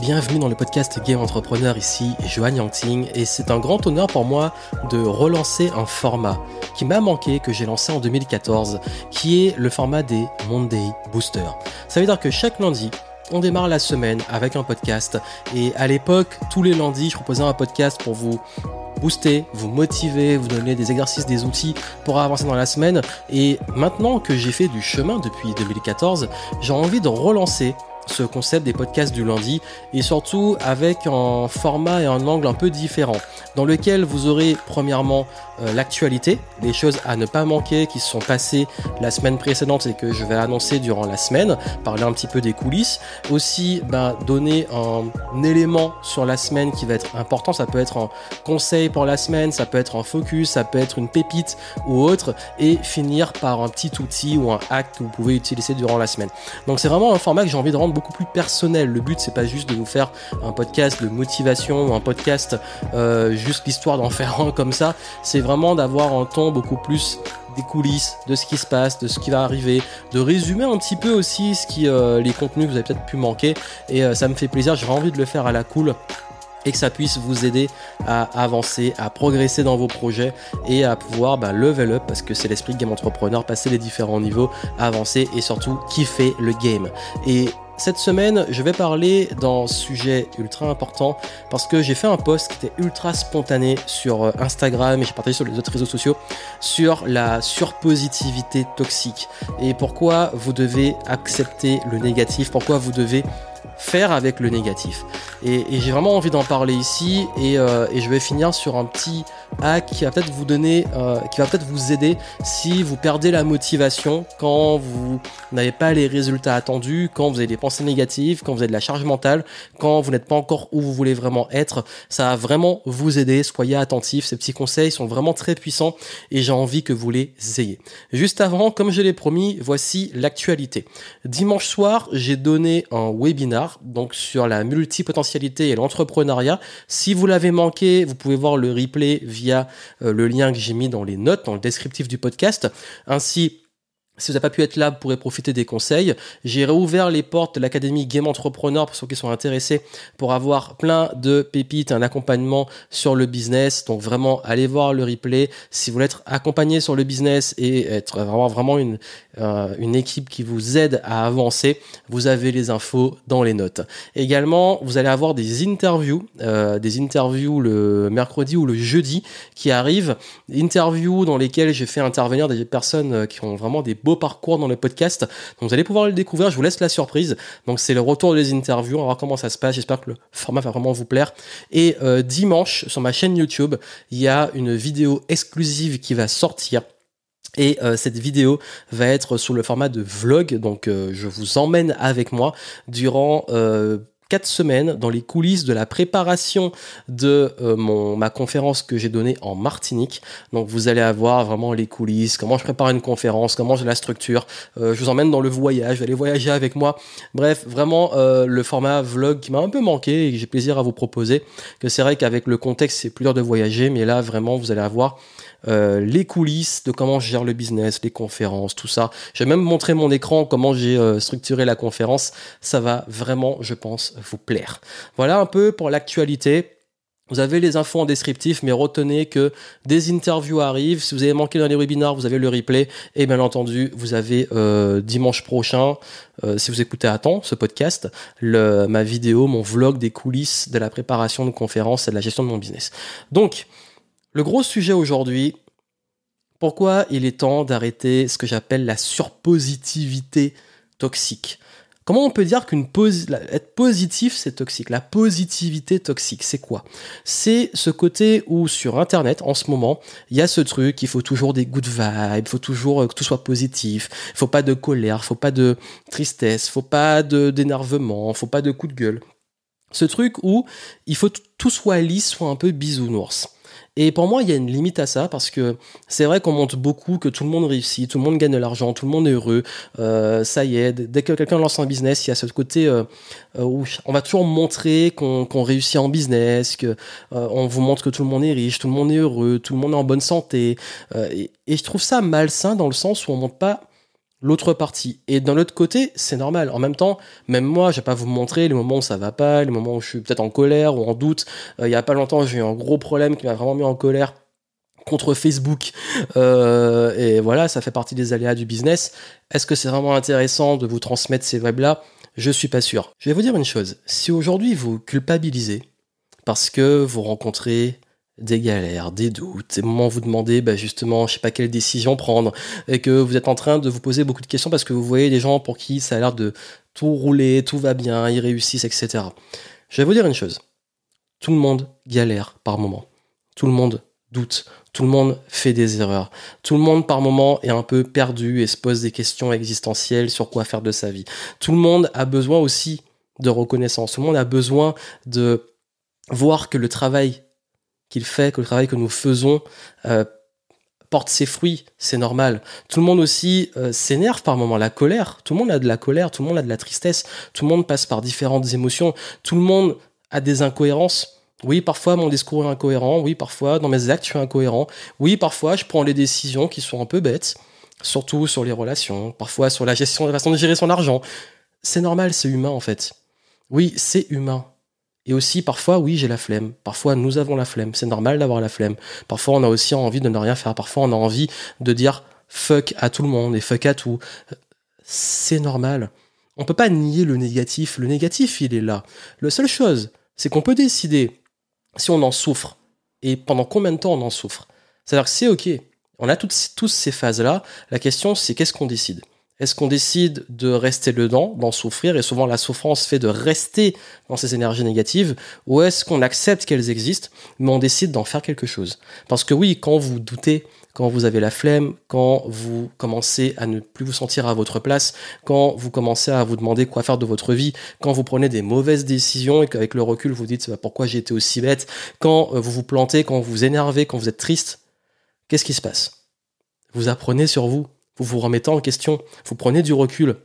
bienvenue dans le podcast Game Entrepreneur, ici Johan Yangting et c'est un grand honneur pour moi de relancer un format qui m'a manqué, que j'ai lancé en 2014, qui est le format des Monday Boosters. Ça veut dire que chaque lundi, on démarre la semaine avec un podcast et à l'époque, tous les lundis, je proposais un podcast pour vous booster, vous motiver, vous donner des exercices, des outils pour avancer dans la semaine. Et maintenant que j'ai fait du chemin depuis 2014, j'ai envie de relancer ce concept des podcasts du lundi et surtout avec un format et un angle un peu différent dans lequel vous aurez premièrement euh, l'actualité, les choses à ne pas manquer qui se sont passées la semaine précédente et que je vais annoncer durant la semaine, parler un petit peu des coulisses, aussi ben, donner un élément sur la semaine qui va être important, ça peut être un conseil pour la semaine, ça peut être un focus, ça peut être une pépite ou autre, et finir par un petit outil ou un hack que vous pouvez utiliser durant la semaine. Donc c'est vraiment un format que j'ai envie de rendre beaucoup plus personnel. Le but c'est pas juste de vous faire un podcast de motivation ou un podcast euh, juste l'histoire d'en faire un comme ça, c'est vraiment d'avoir un ton beaucoup plus des coulisses, de ce qui se passe, de ce qui va arriver, de résumer un petit peu aussi ce qui, euh, les contenus vous avez peut-être pu manquer. Et euh, ça me fait plaisir, j'ai envie de le faire à la cool et que ça puisse vous aider à avancer, à progresser dans vos projets et à pouvoir bah, level up parce que c'est l'esprit de game entrepreneur, passer les différents niveaux, avancer et surtout kiffer le game. Et cette semaine, je vais parler d'un sujet ultra important parce que j'ai fait un post qui était ultra spontané sur euh, Instagram et j'ai partagé sur les autres réseaux sociaux sur la surpositivité toxique. Et pourquoi vous devez accepter le négatif, pourquoi vous devez faire avec le négatif. Et, j'ai vraiment envie d'en parler ici et, euh, et, je vais finir sur un petit hack qui va peut-être vous donner, euh, qui va peut-être vous aider si vous perdez la motivation quand vous n'avez pas les résultats attendus, quand vous avez des pensées négatives, quand vous avez de la charge mentale, quand vous n'êtes pas encore où vous voulez vraiment être. Ça va vraiment vous aider. Soyez attentifs. Ces petits conseils sont vraiment très puissants et j'ai envie que vous les ayez. Juste avant, comme je l'ai promis, voici l'actualité. Dimanche soir, j'ai donné un webinar donc sur la multipotentialité et l'entrepreneuriat. Si vous l'avez manqué, vous pouvez voir le replay via euh, le lien que j'ai mis dans les notes, dans le descriptif du podcast. Ainsi, si vous n'avez pas pu être là, vous pourrez profiter des conseils. J'ai réouvert les portes de l'Académie Game Entrepreneur pour ceux qui sont intéressés pour avoir plein de pépites, un accompagnement sur le business. Donc vraiment, allez voir le replay. Si vous voulez être accompagné sur le business et être vraiment, vraiment une, euh, une équipe qui vous aide à avancer, vous avez les infos dans les notes. Également, vous allez avoir des interviews, euh, des interviews le mercredi ou le jeudi qui arrivent. Interviews dans lesquelles j'ai fait intervenir des personnes qui ont vraiment des beaux parcours dans le podcast. Vous allez pouvoir le découvrir, je vous laisse la surprise. Donc c'est le retour des interviews, on va voir comment ça se passe, j'espère que le format va vraiment vous plaire. Et euh, dimanche, sur ma chaîne YouTube, il y a une vidéo exclusive qui va sortir. Et euh, cette vidéo va être sous le format de vlog, donc euh, je vous emmène avec moi durant quatre semaines dans les coulisses de la préparation de euh, mon, ma conférence que j'ai donnée en Martinique. Donc vous allez avoir vraiment les coulisses, comment je prépare une conférence, comment je la structure. Euh, je vous emmène dans le voyage, vous allez voyager avec moi. Bref, vraiment euh, le format vlog qui m'a un peu manqué et que j'ai plaisir à vous proposer. Que c'est vrai qu'avec le contexte c'est plus dur de voyager, mais là vraiment vous allez avoir euh, les coulisses de comment je gère le business, les conférences, tout ça. J'ai même montré mon écran, comment j'ai euh, structuré la conférence. Ça va vraiment, je pense, vous plaire. Voilà un peu pour l'actualité. Vous avez les infos en descriptif, mais retenez que des interviews arrivent. Si vous avez manqué dans les webinars, vous avez le replay. Et bien entendu, vous avez euh, dimanche prochain, si vous écoutez à temps ce podcast, le, ma vidéo, mon vlog des coulisses de la préparation de conférences et de la gestion de mon business. Donc, le gros sujet aujourd'hui, pourquoi il est temps d'arrêter ce que j'appelle la surpositivité toxique? Comment on peut dire qu'une positif c'est toxique? La positivité toxique, c'est quoi? C'est ce côté où sur internet en ce moment, il y a ce truc, il faut toujours des good vibes, il faut toujours que tout soit positif, il faut pas de colère, il faut pas de tristesse, il faut pas de d'énervement, il faut pas de coup de gueule. Ce truc où il faut que tout soit lisse, soit un peu bisounours. Et pour moi, il y a une limite à ça parce que c'est vrai qu'on montre beaucoup que tout le monde réussit, tout le monde gagne de l'argent, tout le monde est heureux. Euh, ça y est, dès que quelqu'un lance un business, il y a ce côté euh, euh, où on va toujours montrer qu'on réussit en business, que on vous montre que tout le monde est riche, tout le monde est heureux, tout le monde est en bonne santé. Et, et, je trouve ça malsain dans le sens où on montre pas l'autre partie. Et d'un autre côté, c'est normal. En même temps, même moi, je vais pas vous montrer les moments où ça va pas, les moments où je suis peut-être en colère ou en doute. Euh, il y a pas longtemps, j'ai eu un gros problème qui m'a vraiment mis en colère contre Facebook. Euh, et voilà, ça fait partie des aléas du business. Est-ce que c'est vraiment intéressant de vous transmettre ces webs-là Je suis pas sûr. Je vais vous dire une chose. Si aujourd'hui vous culpabilisez parce que vous rencontrez des galères, des doutes, des moments où vous demandez bah, justement, je sais pas quelle décision prendre, et que vous êtes en train de vous poser beaucoup de questions parce que vous voyez des gens pour qui ça a l'air de tout rouler, tout va bien, ils réussissent, etc. Je vais vous dire une chose. Tout le monde galère par moment. Tout le monde doute. Tout le monde fait des erreurs. Tout le monde par moment est un peu perdu et se pose des questions existentielles sur quoi faire de sa vie. Tout le monde a besoin aussi de reconnaissance. Tout le monde a besoin de voir que le travail qu'il fait, que le travail que nous faisons euh, porte ses fruits, c'est normal. Tout le monde aussi euh, s'énerve par moments, la colère. Tout le monde a de la colère, tout le monde a de la tristesse, tout le monde passe par différentes émotions, tout le monde a des incohérences. Oui, parfois mon discours est incohérent, oui, parfois dans mes actes je suis incohérent, oui, parfois je prends les décisions qui sont un peu bêtes, surtout sur les relations, parfois sur la gestion, la façon de gérer son argent. C'est normal, c'est humain en fait. Oui, c'est humain. Et aussi, parfois, oui, j'ai la flemme. Parfois, nous avons la flemme. C'est normal d'avoir la flemme. Parfois, on a aussi envie de ne rien faire. Parfois, on a envie de dire fuck à tout le monde et fuck à tout. C'est normal. On peut pas nier le négatif. Le négatif, il est là. La seule chose, c'est qu'on peut décider si on en souffre et pendant combien de temps on en souffre. C'est-à-dire que c'est ok. On a toutes, ces phases-là. La question, c'est qu'est-ce qu'on décide? Est-ce qu'on décide de rester dedans, d'en souffrir, et souvent la souffrance fait de rester dans ces énergies négatives, ou est-ce qu'on accepte qu'elles existent, mais on décide d'en faire quelque chose? Parce que oui, quand vous doutez, quand vous avez la flemme, quand vous commencez à ne plus vous sentir à votre place, quand vous commencez à vous demander quoi faire de votre vie, quand vous prenez des mauvaises décisions et qu'avec le recul vous dites bah, pourquoi j'ai été aussi bête, quand euh, vous vous plantez, quand vous vous énervez, quand vous êtes triste, qu'est-ce qui se passe? Vous apprenez sur vous, vous vous remettez en question, vous prenez du recul.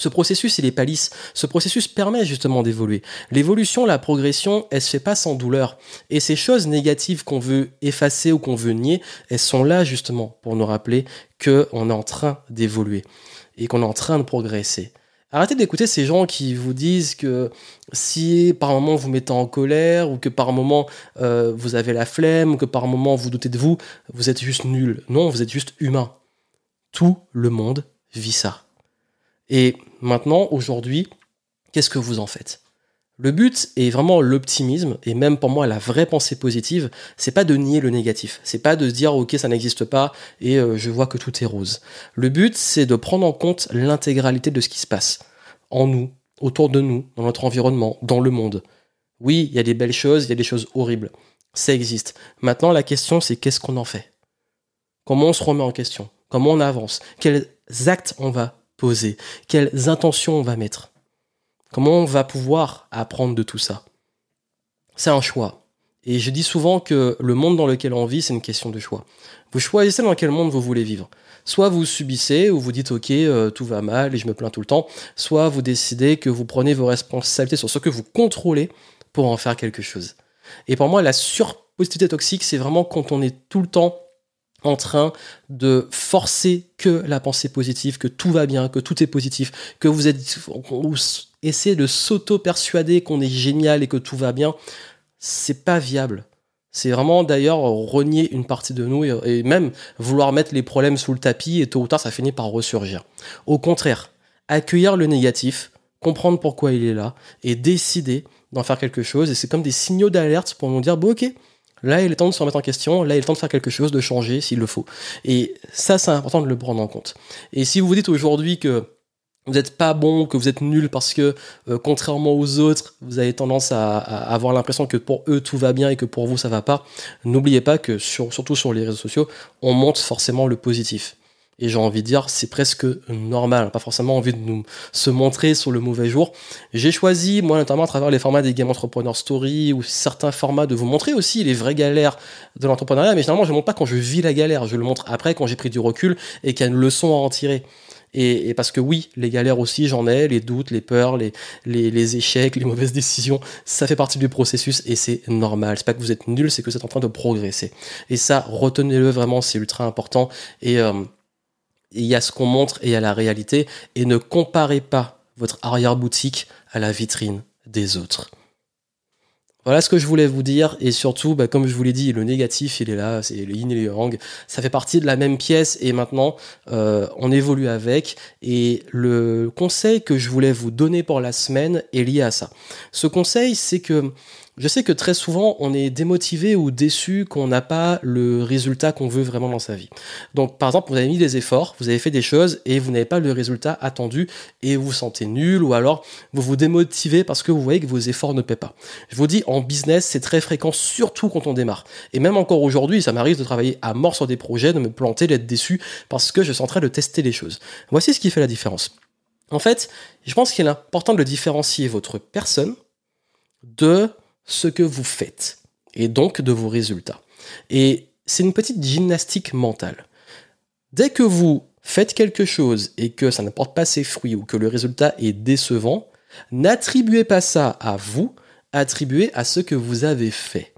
Ce processus, il est palisse. Ce processus permet justement d'évoluer. L'évolution, la progression, elle se fait pas sans douleur. Et ces choses négatives qu'on veut effacer ou qu'on veut nier, elles sont là justement pour nous rappeler qu'on est en train d'évoluer et qu'on est en train de progresser. Arrêtez d'écouter ces gens qui vous disent que si par moment vous mettez en colère ou que par moment euh, vous avez la flemme ou que par moment vous doutez de vous, vous êtes juste nul. Non, vous êtes juste humain. Tout le monde vit ça. Et maintenant, aujourd'hui, qu'est-ce que vous en faites? Le but est vraiment l'optimisme et même pour moi la vraie pensée positive, c'est pas de nier le négatif, c'est pas de se dire OK, ça n'existe pas et euh, je vois que tout est rose. Le but, c'est de prendre en compte l'intégralité de ce qui se passe en nous, autour de nous, dans notre environnement, dans le monde. Oui, il y a des belles choses, il y a des choses horribles. Ça existe. Maintenant, la question, c'est qu'est-ce qu'on en fait? Comment on se remet en question? Comment on avance, quels actes on va poser, quelles intentions on va mettre, comment on va pouvoir apprendre de tout ça? C'est un choix. Et je dis souvent que le monde dans lequel on vit, c'est une question de choix. Vous choisissez dans quel monde vous voulez vivre. Soit vous subissez, ou vous dites ok, euh, tout va mal et je me plains tout le temps, soit vous décidez que vous prenez vos responsabilités sur ce que vous contrôlez pour en faire quelque chose. Et pour moi, la surpositivité toxique, c'est vraiment quand on est tout le temps en train de forcer que la pensée positive, que tout va bien, que tout est positif, que vous êtes, essayez de s'auto-persuader qu'on est génial et que tout va bien, c'est pas viable. C'est vraiment d'ailleurs renier une partie de nous et, même vouloir mettre les problèmes sous le tapis et tôt ou tard ça finit par ressurgir. Au contraire, accueillir le négatif, comprendre pourquoi il est là et décider d'en faire quelque chose. Et c'est comme des signaux d'alerte pour nous dire, bon ok, Là, il est temps de se remettre en question, là, il est temps de faire quelque chose, de changer s'il le faut. Et ça, c'est important de le prendre en compte. Et si vous vous dites aujourd'hui que vous n'êtes pas bon, que vous êtes nul parce que, euh, contrairement aux autres, vous avez tendance à, avoir l'impression que pour eux tout va bien et que pour vous ça va pas, n'oubliez pas que, surtout sur les réseaux sociaux, on monte forcément le positif. Et j'ai envie de dire, c'est presque normal. Pas forcément envie de nous se montrer sur le mauvais jour. J'ai choisi, moi, notamment à travers les formats des Game Entrepreneur Story ou certains formats, de vous montrer aussi les vraies galères de l'entrepreneuriat. Mais généralement, je ne montre pas quand je vis la galère. Je le montre après quand j'ai pris du recul et qu'il y a une leçon à en tirer. Et, parce que oui, les galères aussi, j'en ai, les doutes, les peurs, les, les, échecs, les mauvaises décisions, ça fait partie du processus et c'est normal. C'est pas que vous êtes nul, c'est que vous êtes en train de progresser. Et ça, retenez-le vraiment, c'est ultra important. Et euh, il y a ce qu'on montre et il y a la réalité. Et ne comparez pas votre arrière-boutique à la vitrine des autres. Voilà ce que je voulais vous dire et surtout, bah, comme je vous l'ai dit, le négatif il est là, c'est le yin et le yang. Ça fait partie de la même pièce et maintenant euh, on évolue avec. Et le conseil que je voulais vous donner pour la semaine est lié à ça. Ce conseil, c'est que je sais que très souvent, on est démotivé ou déçu qu'on n'a pas le résultat qu'on veut vraiment dans sa vie. Donc, par exemple, vous avez mis des efforts, vous avez fait des choses et vous n'avez pas le résultat attendu et vous vous sentez nul ou alors vous vous démotivez parce que vous voyez que vos efforts ne paient pas. Je vous dis, en business, c'est très fréquent, surtout quand on démarre. Et même encore aujourd'hui, ça m'arrive de travailler à mort sur des projets, de me planter, d'être déçu parce que je suis en train de tester les choses. Voici ce qui fait la différence. En fait, je pense qu'il est important de différencier votre personne de ce que vous faites et donc de vos résultats. Et c'est une petite gymnastique mentale. Dès que vous faites quelque chose et que ça n'apporte pas ses fruits ou que le résultat est décevant, n'attribuez pas ça à vous, attribuez à ce que vous avez fait.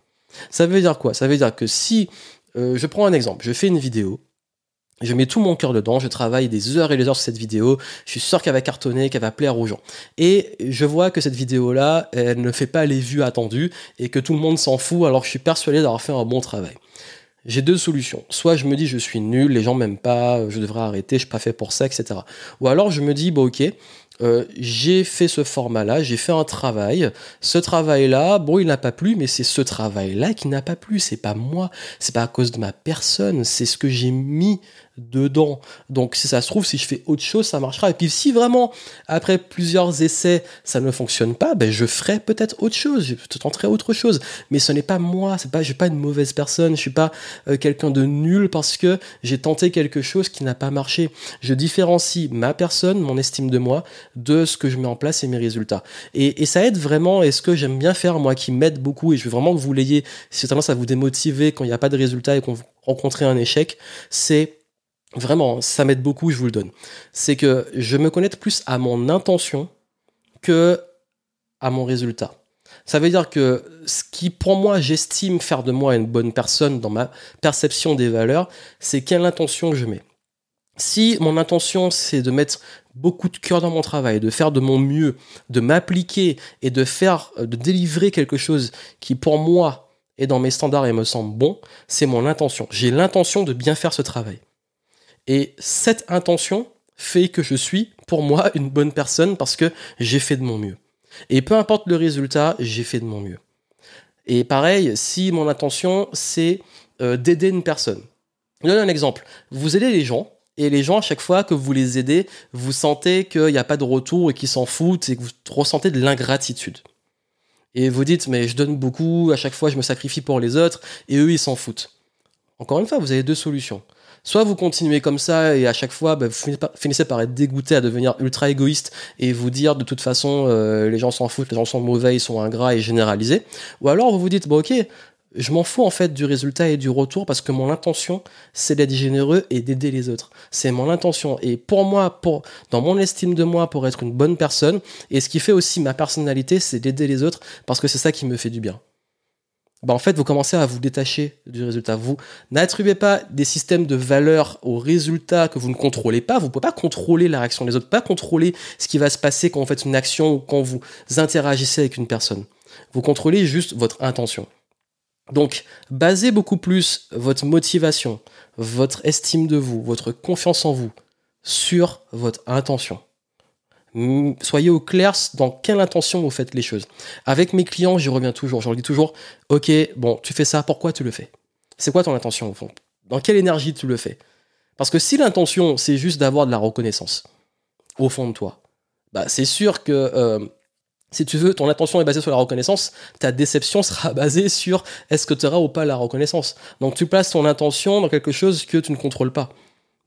Ça veut dire quoi? Ça veut dire que si, euh, je prends un exemple, je fais une vidéo, je mets tout mon cœur dedans, je travaille des heures et des heures sur cette vidéo, je suis sûr qu'elle va cartonner, qu'elle va plaire aux gens. Et je vois que cette vidéo-là, elle ne fait pas les vues attendues et que tout le monde s'en fout alors que je suis persuadé d'avoir fait un bon travail. J'ai deux solutions. Soit je me dis je suis nul, les gens m'aiment pas, je devrais arrêter, je suis pas fait pour ça, etc. Ou alors je me dis bon ok, euh, j'ai fait ce format-là, j'ai fait un travail. Ce travail-là, bon, il n'a pas plu, mais c'est ce travail-là qui n'a pas plu. C'est pas moi, c'est pas à cause de ma personne, c'est ce que j'ai mis dedans. Donc si ça se trouve, si je fais autre chose, ça marchera. Et puis si vraiment, après plusieurs essais, ça ne fonctionne pas, ben je ferai peut-être autre chose, je tenterai autre chose. Mais ce n'est pas moi, c'est pas, je suis pas une mauvaise personne, je suis pas euh, quelqu'un de nul parce que j'ai tenté quelque chose qui n'a pas marché. Je différencie ma personne, mon estime de moi, de ce que je mets en place et mes résultats. Et, ça aide vraiment, et ce que j'aime bien faire, moi, qui m'aide beaucoup, et je veux vraiment que vous l'ayez, si tendance à vous démotiver quand il n'y a pas de résultat et qu'on rencontre un échec, c'est vraiment, ça m'aide beaucoup, je vous le donne. C'est que je me connecte plus à mon intention que à mon résultat. Ça veut dire que ce qui, pour moi, j'estime faire de moi une bonne personne dans ma perception des valeurs, c'est quelle intention je mets. Si mon intention, c'est de mettre beaucoup de cœur dans mon travail, de faire de mon mieux, de m'appliquer et de faire, de délivrer quelque chose qui, pour moi, est dans mes standards et me semble bon, c'est mon intention. J'ai l'intention de bien faire ce travail. Et cette intention fait que je suis, pour moi, une bonne personne parce que j'ai fait de mon mieux. Et peu importe le résultat, j'ai fait de mon mieux. Et pareil, si mon intention, c'est euh, d'aider une personne. Je donne un exemple. Vous aidez les gens, et les gens, à chaque fois que vous les aidez, vous sentez qu'il n'y a pas de retour et qu'ils s'en foutent et que vous ressentez de l'ingratitude. Et vous dites, mais je donne beaucoup, à chaque fois je me sacrifie pour les autres, et eux ils s'en foutent. Encore une fois, vous avez deux solutions. Soit vous continuez comme ça et à chaque fois bah, vous finissez par être dégoûté à devenir ultra égoïste et vous dire de toute façon euh, les gens s'en foutent, les gens sont mauvais, ils sont ingrats et généralisés. Ou alors vous vous dites bon ok, je m'en fous en fait du résultat et du retour parce que mon intention c'est d'être généreux et d'aider les autres. C'est mon intention et pour moi, pour dans mon estime de moi, pour être une bonne personne et ce qui fait aussi ma personnalité, c'est d'aider les autres parce que c'est ça qui me fait du bien. Bah, en fait, vous commencez à vous détacher du résultat. Vous n'attribuez pas des systèmes de valeur aux résultats que vous ne contrôlez pas. Vous ne pouvez pas contrôler la réaction des autres, pas contrôler ce qui va se passer quand vous faites une action ou quand vous interagissez avec une personne. Vous contrôlez juste votre intention. Donc, basez beaucoup plus votre motivation, votre estime de vous, votre confiance en vous sur votre intention soyez au clair dans quelle intention vous faites les choses. Avec mes clients, j'y reviens toujours. Je leur dis toujours, ok, bon, tu fais ça, pourquoi tu le fais? C'est quoi ton intention au fond? Dans quelle énergie tu le fais? Parce que si l'intention, c'est juste d'avoir de la reconnaissance au fond de toi, bah, c'est sûr que euh, si tu veux, ton intention est basée sur la reconnaissance, ta déception sera basée sur est-ce que tu auras ou pas la reconnaissance. Donc tu places ton intention dans quelque chose que tu ne contrôles pas.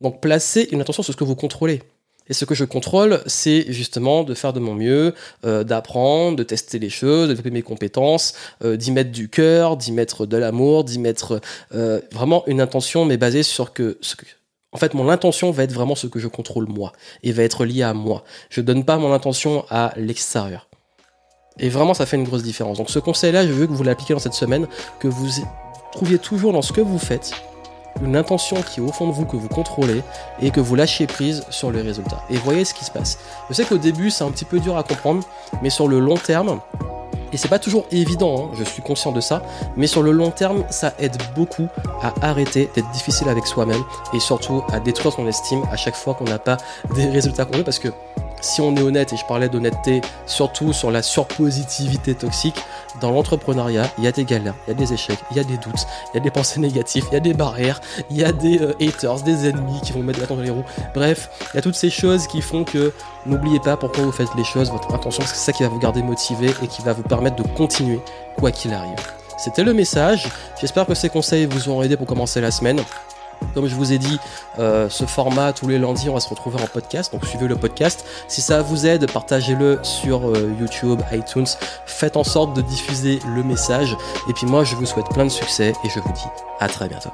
Donc placez une intention sur ce que vous contrôlez. Et ce que je contrôle, c'est justement de faire de mon mieux, euh, d'apprendre, de tester les choses, de développer mes compétences, euh, d'y mettre du cœur, d'y mettre de l'amour, d'y mettre euh, vraiment une intention, mais basée sur que, ce que... En fait, mon intention va être vraiment ce que je contrôle moi, et va être lié à moi. Je donne pas mon intention à l'extérieur. Et vraiment, ça fait une grosse différence. Donc ce conseil-là, je veux que vous l'appliquiez dans cette semaine, que vous trouviez toujours dans ce que vous faites une intention qui est au fond de vous, que vous contrôlez, et que vous lâchez prise sur les résultats. Et voyez ce qui se passe. Je sais qu'au début, c'est un petit peu dur à comprendre, mais sur le long terme, et c'est pas toujours évident, hein, je suis conscient de ça, mais sur le long terme, ça aide beaucoup à arrêter d'être difficile avec soi-même et surtout à détruire son estime à chaque fois qu'on n'a pas des résultats qu'on veut parce que si on est honnête, et je parlais d'honnêteté surtout sur la surpositivité toxique, dans l'entrepreneuriat, il y a des galères, il y a des échecs, il y a des doutes, il y a des pensées négatives, il y a des barrières, il y a des euh, haters, des ennemis qui vont mettre la dans les roues. Bref, il y a toutes ces choses qui font que n'oubliez pas pourquoi vous faites les choses, votre intention, c'est ça qui va vous garder motivé et qui va vous permettre de continuer quoi qu'il arrive. C'était le message. J'espère que ces conseils vous ont aidé pour commencer la semaine. Comme je vous ai dit, euh, ce format tous les lundis, on va se retrouver en podcast, donc suivez le podcast. Si ça vous aide, partagez-le sur euh, YouTube, iTunes. Faites en sorte de diffuser le message. Et puis moi, je vous souhaite plein de succès et je vous dis à très bientôt.